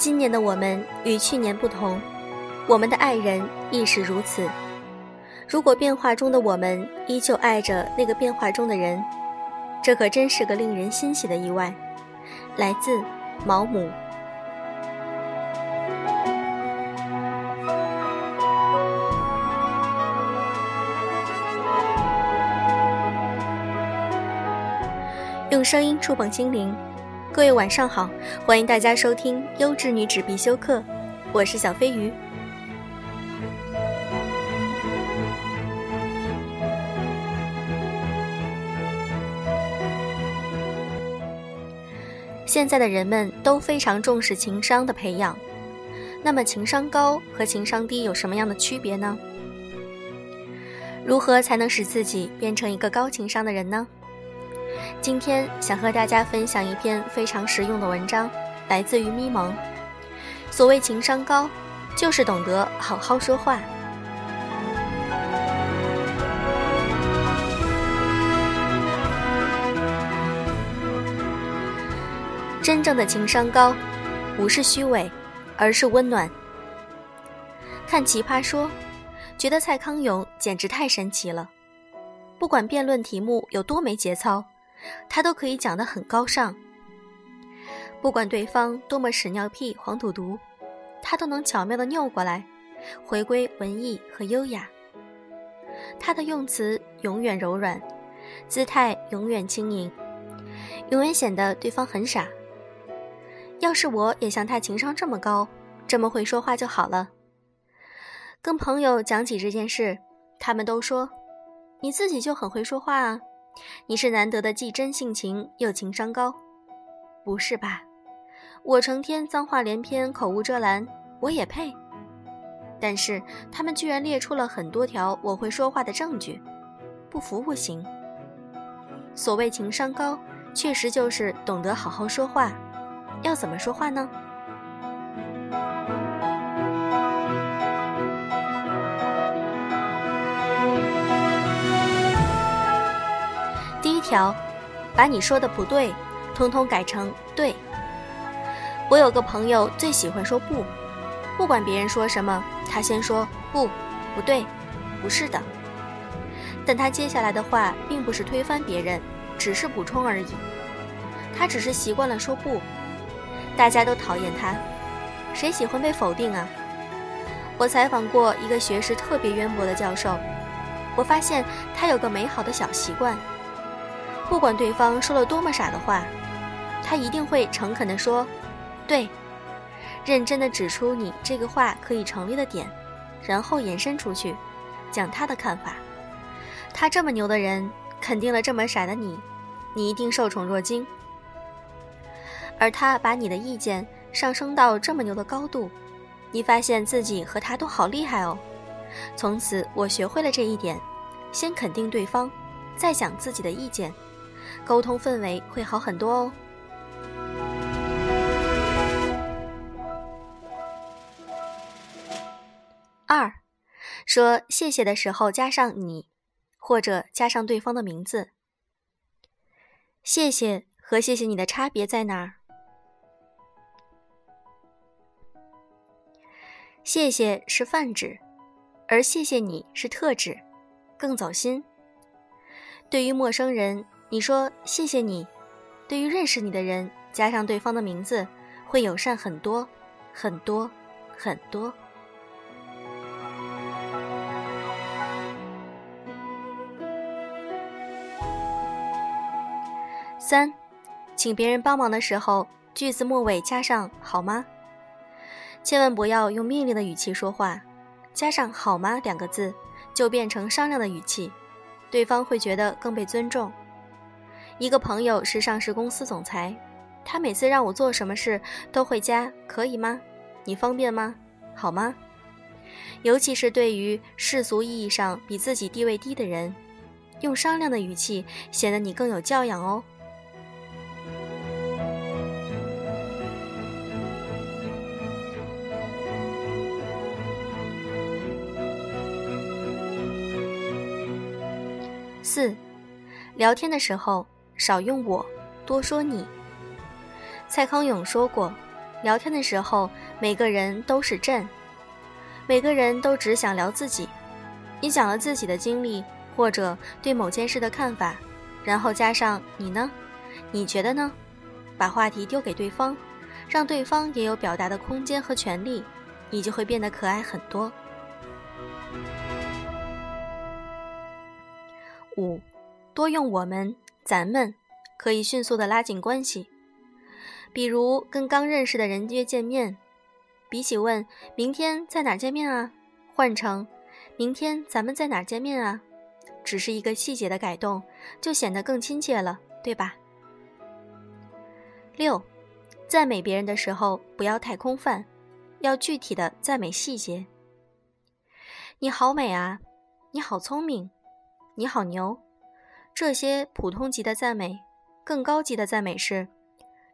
今年的我们与去年不同，我们的爱人亦是如此。如果变化中的我们依旧爱着那个变化中的人，这可真是个令人欣喜的意外。来自毛姆。用声音触碰心灵，各位晚上好，欢迎大家收听优质女纸必修课，我是小飞鱼。现在的人们都非常重视情商的培养，那么情商高和情商低有什么样的区别呢？如何才能使自己变成一个高情商的人呢？今天想和大家分享一篇非常实用的文章，来自于咪蒙。所谓情商高，就是懂得好好说话。真正的情商高，不是虚伪，而是温暖。看《奇葩说》，觉得蔡康永简直太神奇了，不管辩论题目有多没节操。他都可以讲得很高尚，不管对方多么屎尿屁、黄赌毒，他都能巧妙地拗过来，回归文艺和优雅。他的用词永远柔软，姿态永远轻盈，永远显得对方很傻。要是我也像他情商这么高，这么会说话就好了。跟朋友讲起这件事，他们都说：“你自己就很会说话啊。”你是难得的既真性情又情商高，不是吧？我成天脏话连篇、口无遮拦，我也配？但是他们居然列出了很多条我会说话的证据，不服不行。所谓情商高，确实就是懂得好好说话。要怎么说话呢？条，把你说的不对，通通改成对。我有个朋友最喜欢说不，不管别人说什么，他先说不，不对，不是的。但他接下来的话并不是推翻别人，只是补充而已。他只是习惯了说不，大家都讨厌他，谁喜欢被否定啊？我采访过一个学识特别渊博的教授，我发现他有个美好的小习惯。不管对方说了多么傻的话，他一定会诚恳地说：“对。”认真地指出你这个话可以成立的点，然后延伸出去，讲他的看法。他这么牛的人，肯定了这么傻的你，你一定受宠若惊。而他把你的意见上升到这么牛的高度，你发现自己和他都好厉害哦。从此，我学会了这一点：先肯定对方，再讲自己的意见。沟通氛围会好很多哦。二，说谢谢的时候加上你，或者加上对方的名字。谢谢和谢谢你的差别在哪儿？谢谢是泛指，而谢谢你是特指，更走心。对于陌生人。你说谢谢你，对于认识你的人，加上对方的名字，会友善很多，很多，很多。三，请别人帮忙的时候，句子末尾加上好吗？千万不要用命令的语气说话，加上好吗两个字，就变成商量的语气，对方会觉得更被尊重。一个朋友是上市公司总裁，他每次让我做什么事都会加“可以吗？你方便吗？好吗？”尤其是对于世俗意义上比自己地位低的人，用商量的语气显得你更有教养哦。四，聊天的时候。少用我，多说你。蔡康永说过：“聊天的时候，每个人都是朕，每个人都只想聊自己。你讲了自己的经历，或者对某件事的看法，然后加上你呢？你觉得呢？把话题丢给对方，让对方也有表达的空间和权利，你就会变得可爱很多。五，多用我们、咱们，可以迅速的拉近关系。比如跟刚认识的人约见面，比起问明天在哪见面啊，换成。明天咱们在哪见面啊？只是一个细节的改动，就显得更亲切了，对吧？六，赞美别人的时候不要太空泛，要具体的赞美细节。你好美啊，你好聪明，你好牛，这些普通级的赞美，更高级的赞美是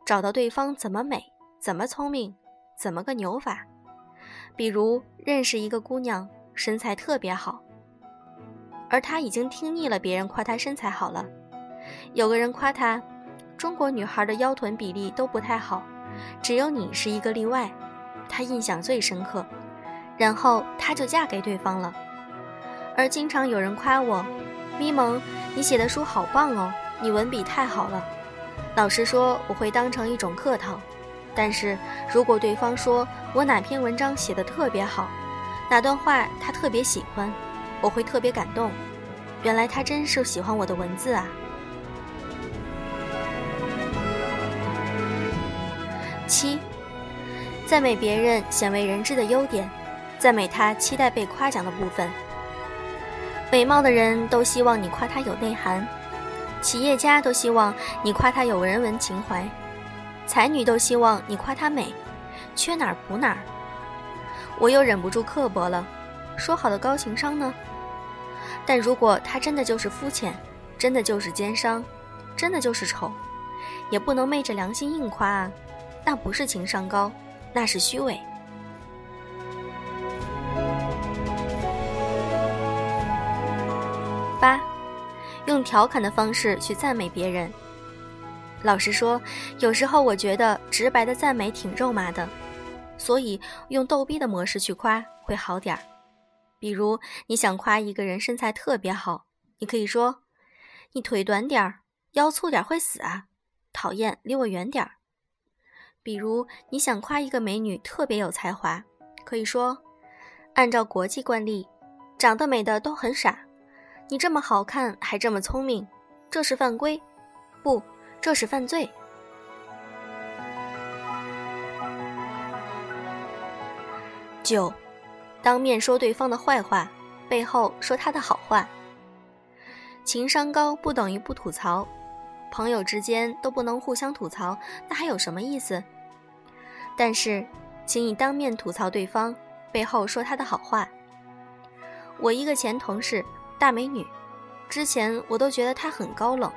找到对方怎么美，怎么聪明，怎么个牛法。比如认识一个姑娘。身材特别好，而他已经听腻了别人夸他身材好了。有个人夸他，中国女孩的腰臀比例都不太好，只有你是一个例外，他印象最深刻。然后她就嫁给对方了。而经常有人夸我，咪蒙，你写的书好棒哦，你文笔太好了。老实说，我会当成一种客套。但是如果对方说我哪篇文章写的特别好，哪段话他特别喜欢，我会特别感动。原来他真是喜欢我的文字啊！七，赞美别人鲜为人知的优点，赞美他期待被夸奖的部分。美貌的人都希望你夸他有内涵，企业家都希望你夸他有人文情怀，才女都希望你夸他美，缺哪儿补哪儿。我又忍不住刻薄了，说好的高情商呢？但如果他真的就是肤浅，真的就是奸商，真的就是丑，也不能昧着良心硬夸啊！那不是情商高，那是虚伪。八，用调侃的方式去赞美别人。老实说，有时候我觉得直白的赞美挺肉麻的。所以用逗逼的模式去夸会好点儿。比如你想夸一个人身材特别好，你可以说：“你腿短点儿，腰粗点会死啊！讨厌，离我远点儿。”比如你想夸一个美女特别有才华，可以说：“按照国际惯例，长得美的都很傻，你这么好看还这么聪明，这是犯规，不，这是犯罪。”九，当面说对方的坏话，背后说他的好话。情商高不等于不吐槽，朋友之间都不能互相吐槽，那还有什么意思？但是，请你当面吐槽对方，背后说他的好话。我一个前同事，大美女，之前我都觉得她很高冷。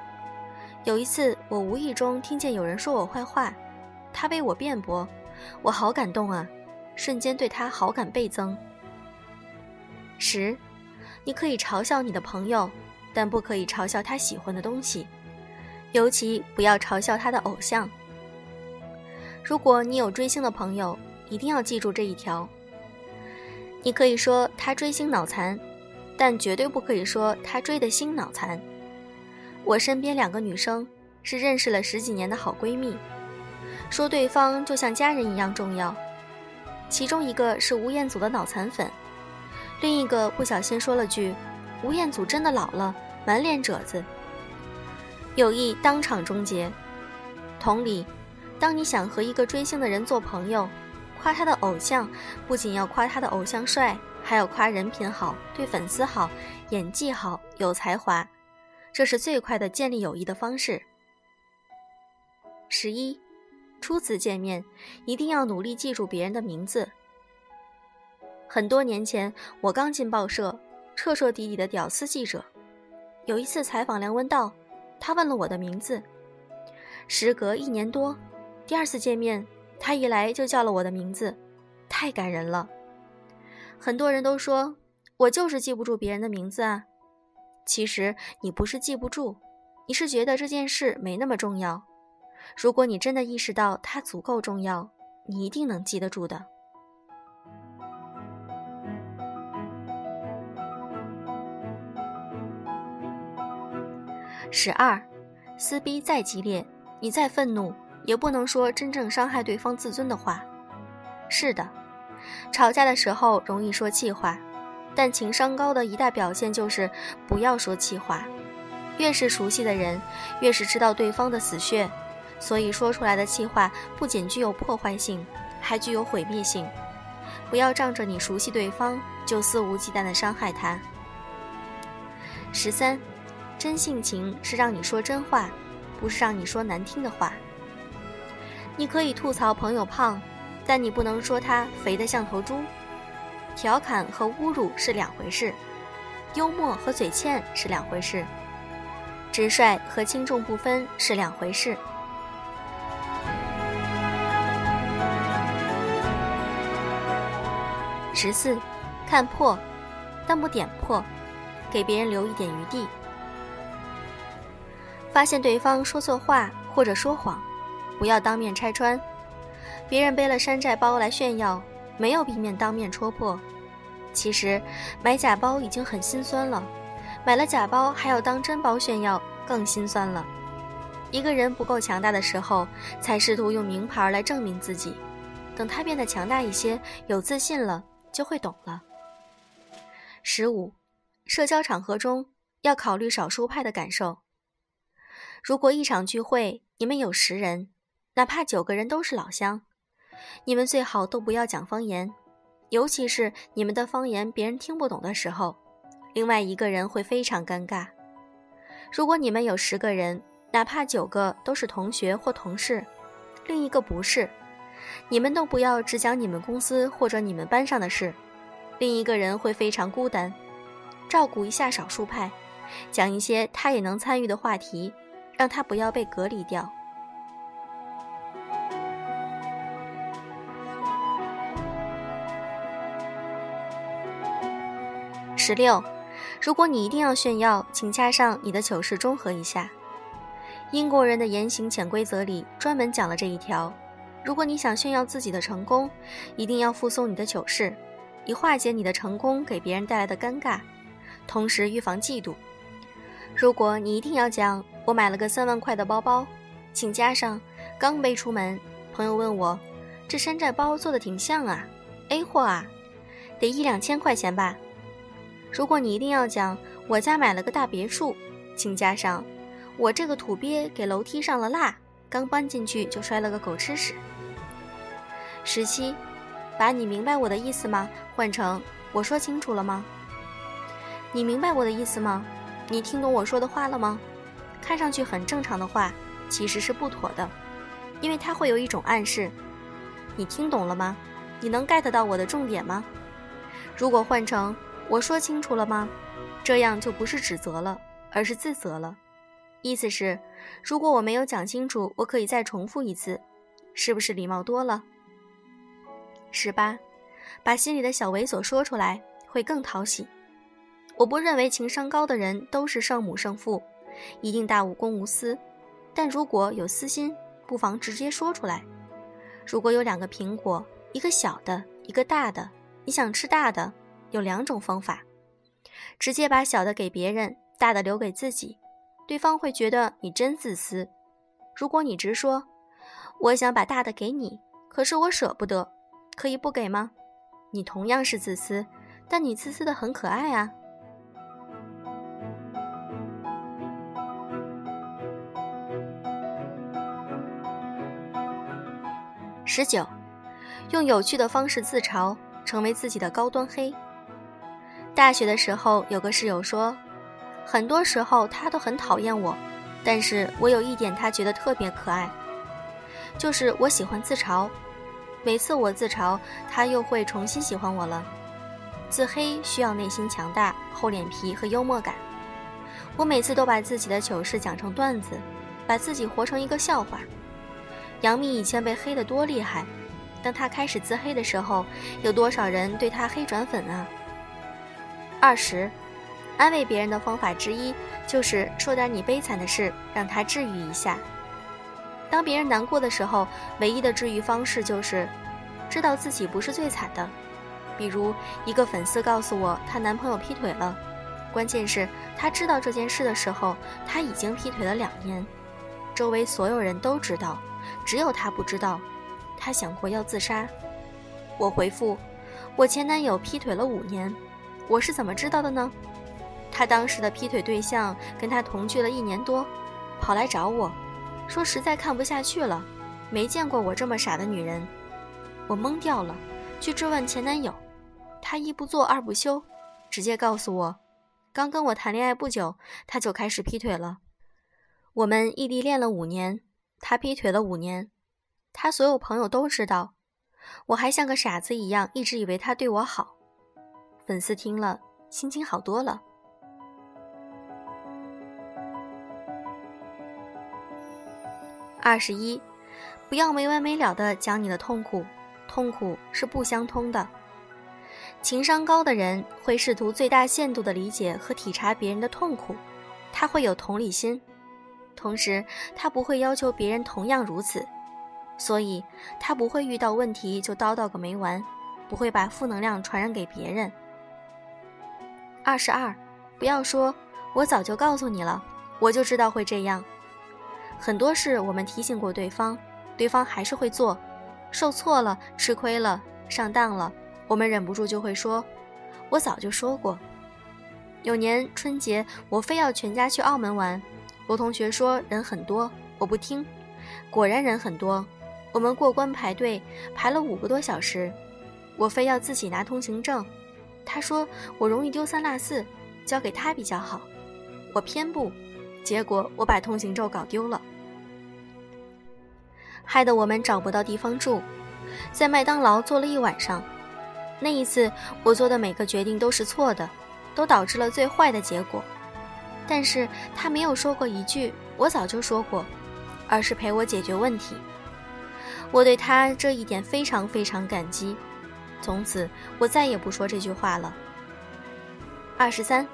有一次，我无意中听见有人说我坏话，她为我辩驳，我好感动啊。瞬间对他好感倍增。十，你可以嘲笑你的朋友，但不可以嘲笑他喜欢的东西，尤其不要嘲笑他的偶像。如果你有追星的朋友，一定要记住这一条。你可以说他追星脑残，但绝对不可以说他追的星脑残。我身边两个女生是认识了十几年的好闺蜜，说对方就像家人一样重要。其中一个是吴彦祖的脑残粉，另一个不小心说了句：“吴彦祖真的老了，满脸褶子。”友谊当场终结。同理，当你想和一个追星的人做朋友，夸他的偶像，不仅要夸他的偶像帅，还要夸人品好、对粉丝好、演技好、有才华，这是最快的建立友谊的方式。十一。初次见面，一定要努力记住别人的名字。很多年前，我刚进报社，彻彻底底的屌丝记者。有一次采访梁文道，他问了我的名字。时隔一年多，第二次见面，他一来就叫了我的名字，太感人了。很多人都说我就是记不住别人的名字啊。其实你不是记不住，你是觉得这件事没那么重要。如果你真的意识到它足够重要，你一定能记得住的。十二，撕逼再激烈，你再愤怒，也不能说真正伤害对方自尊的话。是的，吵架的时候容易说气话，但情商高的一大表现就是不要说气话。越是熟悉的人，越是知道对方的死穴，所以说出来的气话不仅具有破坏性，还具有毁灭性。不要仗着你熟悉对方就肆无忌惮地伤害他。十三，真性情是让你说真话，不是让你说难听的话。你可以吐槽朋友胖，但你不能说他肥得像头猪。调侃和侮辱是两回事，幽默和嘴欠是两回事。直率和轻重不分是两回事。十四，看破，但不点破，给别人留一点余地。发现对方说错话或者说谎，不要当面拆穿。别人背了山寨包来炫耀，没有避免当面戳破。其实买假包已经很心酸了。买了假包还要当真包炫耀，更心酸了。一个人不够强大的时候，才试图用名牌来证明自己。等他变得强大一些，有自信了，就会懂了。十五，社交场合中要考虑少数派的感受。如果一场聚会你们有十人，哪怕九个人都是老乡，你们最好都不要讲方言，尤其是你们的方言别人听不懂的时候。另外一个人会非常尴尬。如果你们有十个人，哪怕九个都是同学或同事，另一个不是，你们都不要只讲你们公司或者你们班上的事，另一个人会非常孤单。照顾一下少数派，讲一些他也能参与的话题，让他不要被隔离掉。十六。如果你一定要炫耀，请加上你的糗事中和一下。英国人的言行潜规则里专门讲了这一条：如果你想炫耀自己的成功，一定要附送你的糗事，以化解你的成功给别人带来的尴尬，同时预防嫉妒。如果你一定要讲我买了个三万块的包包，请加上刚背出门，朋友问我这山寨包做的挺像啊，A 货啊，得一两千块钱吧。如果你一定要讲我家买了个大别墅，请加上我这个土鳖给楼梯上了蜡，刚搬进去就摔了个狗吃屎。十七，把你明白我的意思吗？换成我说清楚了吗？你明白我的意思吗？你听懂我说的话了吗？看上去很正常的话，其实是不妥的，因为它会有一种暗示。你听懂了吗？你能 get 到我的重点吗？如果换成。我说清楚了吗？这样就不是指责了，而是自责了。意思是，如果我没有讲清楚，我可以再重复一次，是不是礼貌多了？十八，把心里的小猥琐说出来会更讨喜。我不认为情商高的人都是圣母圣父，一定大无公无私。但如果有私心，不妨直接说出来。如果有两个苹果，一个小的，一个大的，你想吃大的？有两种方法：直接把小的给别人，大的留给自己，对方会觉得你真自私。如果你直说“我想把大的给你，可是我舍不得”，可以不给吗？你同样是自私，但你自私的很可爱啊。十九，用有趣的方式自嘲，成为自己的高端黑。大学的时候，有个室友说，很多时候他都很讨厌我，但是我有一点他觉得特别可爱，就是我喜欢自嘲。每次我自嘲，他又会重新喜欢我了。自黑需要内心强大、厚脸皮和幽默感。我每次都把自己的糗事讲成段子，把自己活成一个笑话。杨幂以前被黑得多厉害，当她开始自黑的时候，有多少人对她黑转粉啊？二十，安慰别人的方法之一就是说点你悲惨的事，让他治愈一下。当别人难过的时候，唯一的治愈方式就是知道自己不是最惨的。比如，一个粉丝告诉我她男朋友劈腿了，关键是她知道这件事的时候，他已经劈腿了两年，周围所有人都知道，只有她不知道。她想过要自杀。我回复：我前男友劈腿了五年，我是怎么知道的呢？他当时的劈腿对象跟他同居了一年多，跑来找我。说实在看不下去了，没见过我这么傻的女人，我懵掉了，去质问前男友，他一不做二不休，直接告诉我，刚跟我谈恋爱不久，他就开始劈腿了。我们异地恋了五年，他劈腿了五年，他所有朋友都知道，我还像个傻子一样，一直以为他对我好。粉丝听了，心情好多了。二十一，不要没完没了的讲你的痛苦，痛苦是不相通的。情商高的人会试图最大限度的理解和体察别人的痛苦，他会有同理心，同时他不会要求别人同样如此，所以他不会遇到问题就叨叨个没完，不会把负能量传染给别人。二十二，不要说我早就告诉你了，我就知道会这样。很多事我们提醒过对方，对方还是会做，受挫了、吃亏了、上当了，我们忍不住就会说：“我早就说过。”有年春节，我非要全家去澳门玩，我同学说人很多，我不听，果然人很多。我们过关排队排了五个多小时，我非要自己拿通行证，他说我容易丢三落四，交给他比较好，我偏不。结果我把通行证搞丢了，害得我们找不到地方住，在麦当劳坐了一晚上。那一次我做的每个决定都是错的，都导致了最坏的结果。但是他没有说过一句“我早就说过”，而是陪我解决问题。我对他这一点非常非常感激。从此我再也不说这句话了。二十三。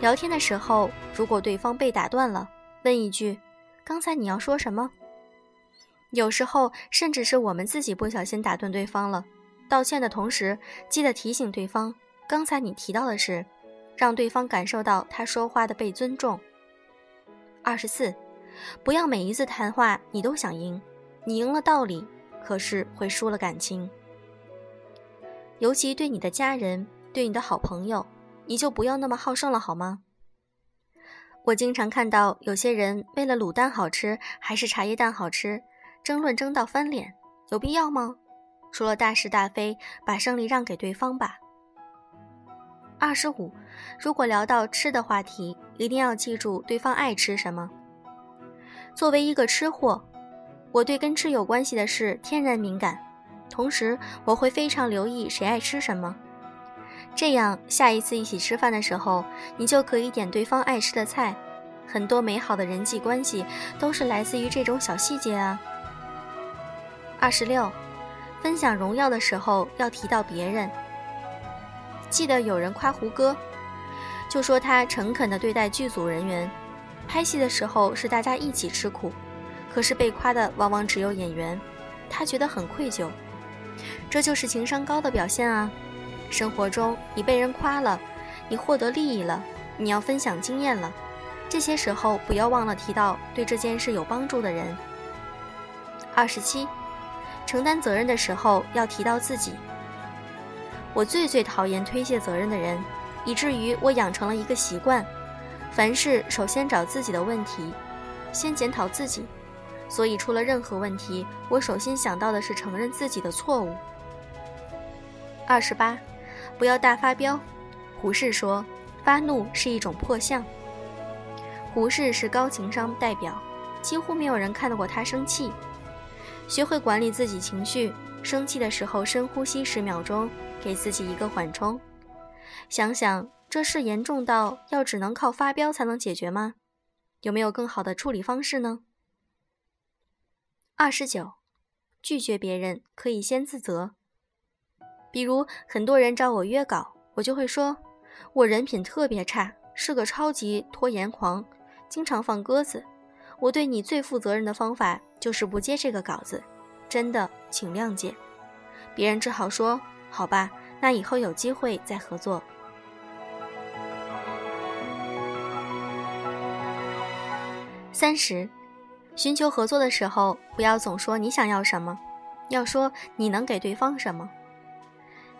聊天的时候，如果对方被打断了，问一句：“刚才你要说什么？”有时候甚至是我们自己不小心打断对方了，道歉的同时，记得提醒对方：“刚才你提到的是，让对方感受到他说话的被尊重。”二十四，不要每一次谈话你都想赢，你赢了道理，可是会输了感情。尤其对你的家人，对你的好朋友。你就不要那么好胜了好吗？我经常看到有些人为了卤蛋好吃还是茶叶蛋好吃，争论争到翻脸，有必要吗？除了大是大非，把胜利让给对方吧。二十五，如果聊到吃的话题，一定要记住对方爱吃什么。作为一个吃货，我对跟吃有关系的事天然敏感，同时我会非常留意谁爱吃什么。这样，下一次一起吃饭的时候，你就可以点对方爱吃的菜。很多美好的人际关系都是来自于这种小细节啊。二十六，分享荣耀的时候要提到别人。记得有人夸胡歌，就说他诚恳地对待剧组人员，拍戏的时候是大家一起吃苦，可是被夸的往往只有演员，他觉得很愧疚。这就是情商高的表现啊。生活中，你被人夸了，你获得利益了，你要分享经验了，这些时候不要忘了提到对这件事有帮助的人。二十七，承担责任的时候要提到自己。我最最讨厌推卸责任的人，以至于我养成了一个习惯：凡事首先找自己的问题，先检讨自己。所以出了任何问题，我首先想到的是承认自己的错误。二十八。不要大发飙，胡适说：“发怒是一种破相。”胡适是高情商代表，几乎没有人看到过他生气。学会管理自己情绪，生气的时候深呼吸十秒钟，给自己一个缓冲。想想这事严重到要只能靠发飙才能解决吗？有没有更好的处理方式呢？二十九，拒绝别人可以先自责。比如很多人找我约稿，我就会说，我人品特别差，是个超级拖延狂，经常放鸽子。我对你最负责任的方法就是不接这个稿子，真的请谅解。别人只好说：“好吧，那以后有机会再合作。”三十，寻求合作的时候，不要总说你想要什么，要说你能给对方什么。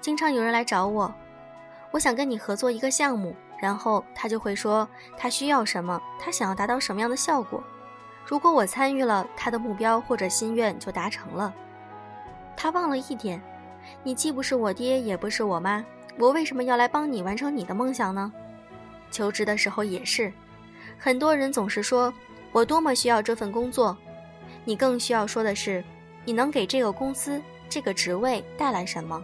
经常有人来找我，我想跟你合作一个项目，然后他就会说他需要什么，他想要达到什么样的效果。如果我参与了，他的目标或者心愿就达成了。他忘了一点，你既不是我爹，也不是我妈，我为什么要来帮你完成你的梦想呢？求职的时候也是，很多人总是说我多么需要这份工作，你更需要说的是，你能给这个公司这个职位带来什么，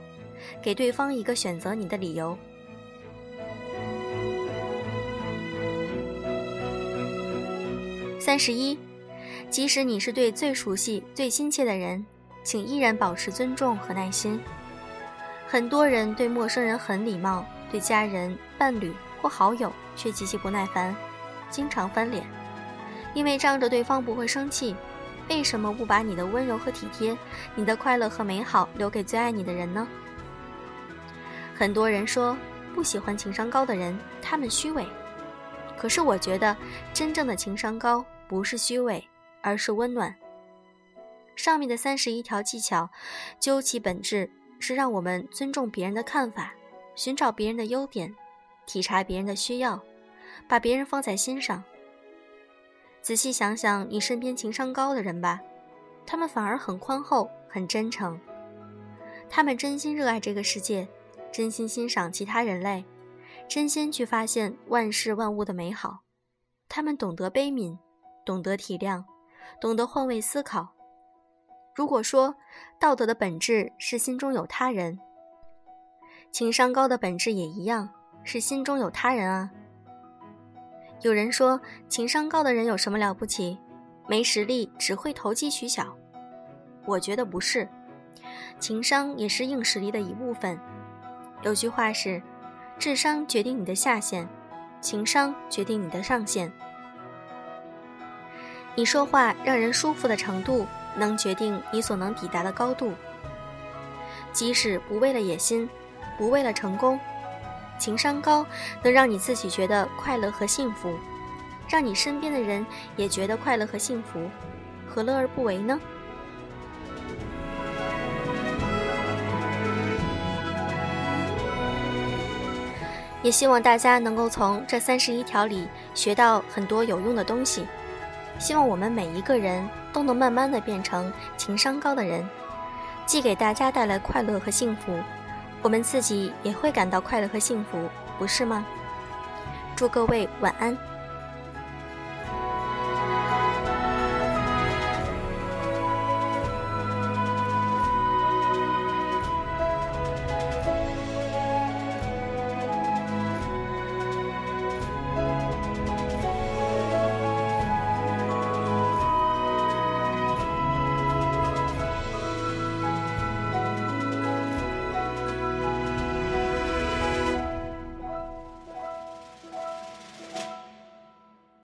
给对方一个选择你的理由。三十一。即使你是对最熟悉、最亲切的人，请依然保持尊重和耐心。很多人对陌生人很礼貌，对家人、伴侣或好友却极其不耐烦，经常翻脸，因为仗着对方不会生气。为什么不把你的温柔和体贴、你的快乐和美好留给最爱你的人呢？很多人说不喜欢情商高的人，他们虚伪。可是我觉得，真正的情商高不是虚伪。而是温暖。上面的三十一条技巧，究其本质是让我们尊重别人的看法，寻找别人的优点，体察别人的需要，把别人放在心上。仔细想想你身边情商高的人吧，他们反而很宽厚、很真诚。他们真心热爱这个世界，真心欣赏其他人类，真心去发现万事万物的美好。他们懂得悲悯，懂得体谅。懂得换位思考。如果说道德的本质是心中有他人，情商高的本质也一样，是心中有他人啊。有人说情商高的人有什么了不起？没实力，只会投机取巧。我觉得不是，情商也是硬实力的一部分。有句话是：智商决定你的下限，情商决定你的上限。你说话让人舒服的程度，能决定你所能抵达的高度。即使不为了野心，不为了成功，情商高能让你自己觉得快乐和幸福，让你身边的人也觉得快乐和幸福，何乐而不为呢？也希望大家能够从这三十一条里学到很多有用的东西。希望我们每一个人都能慢慢的变成情商高的人，既给大家带来快乐和幸福，我们自己也会感到快乐和幸福，不是吗？祝各位晚安。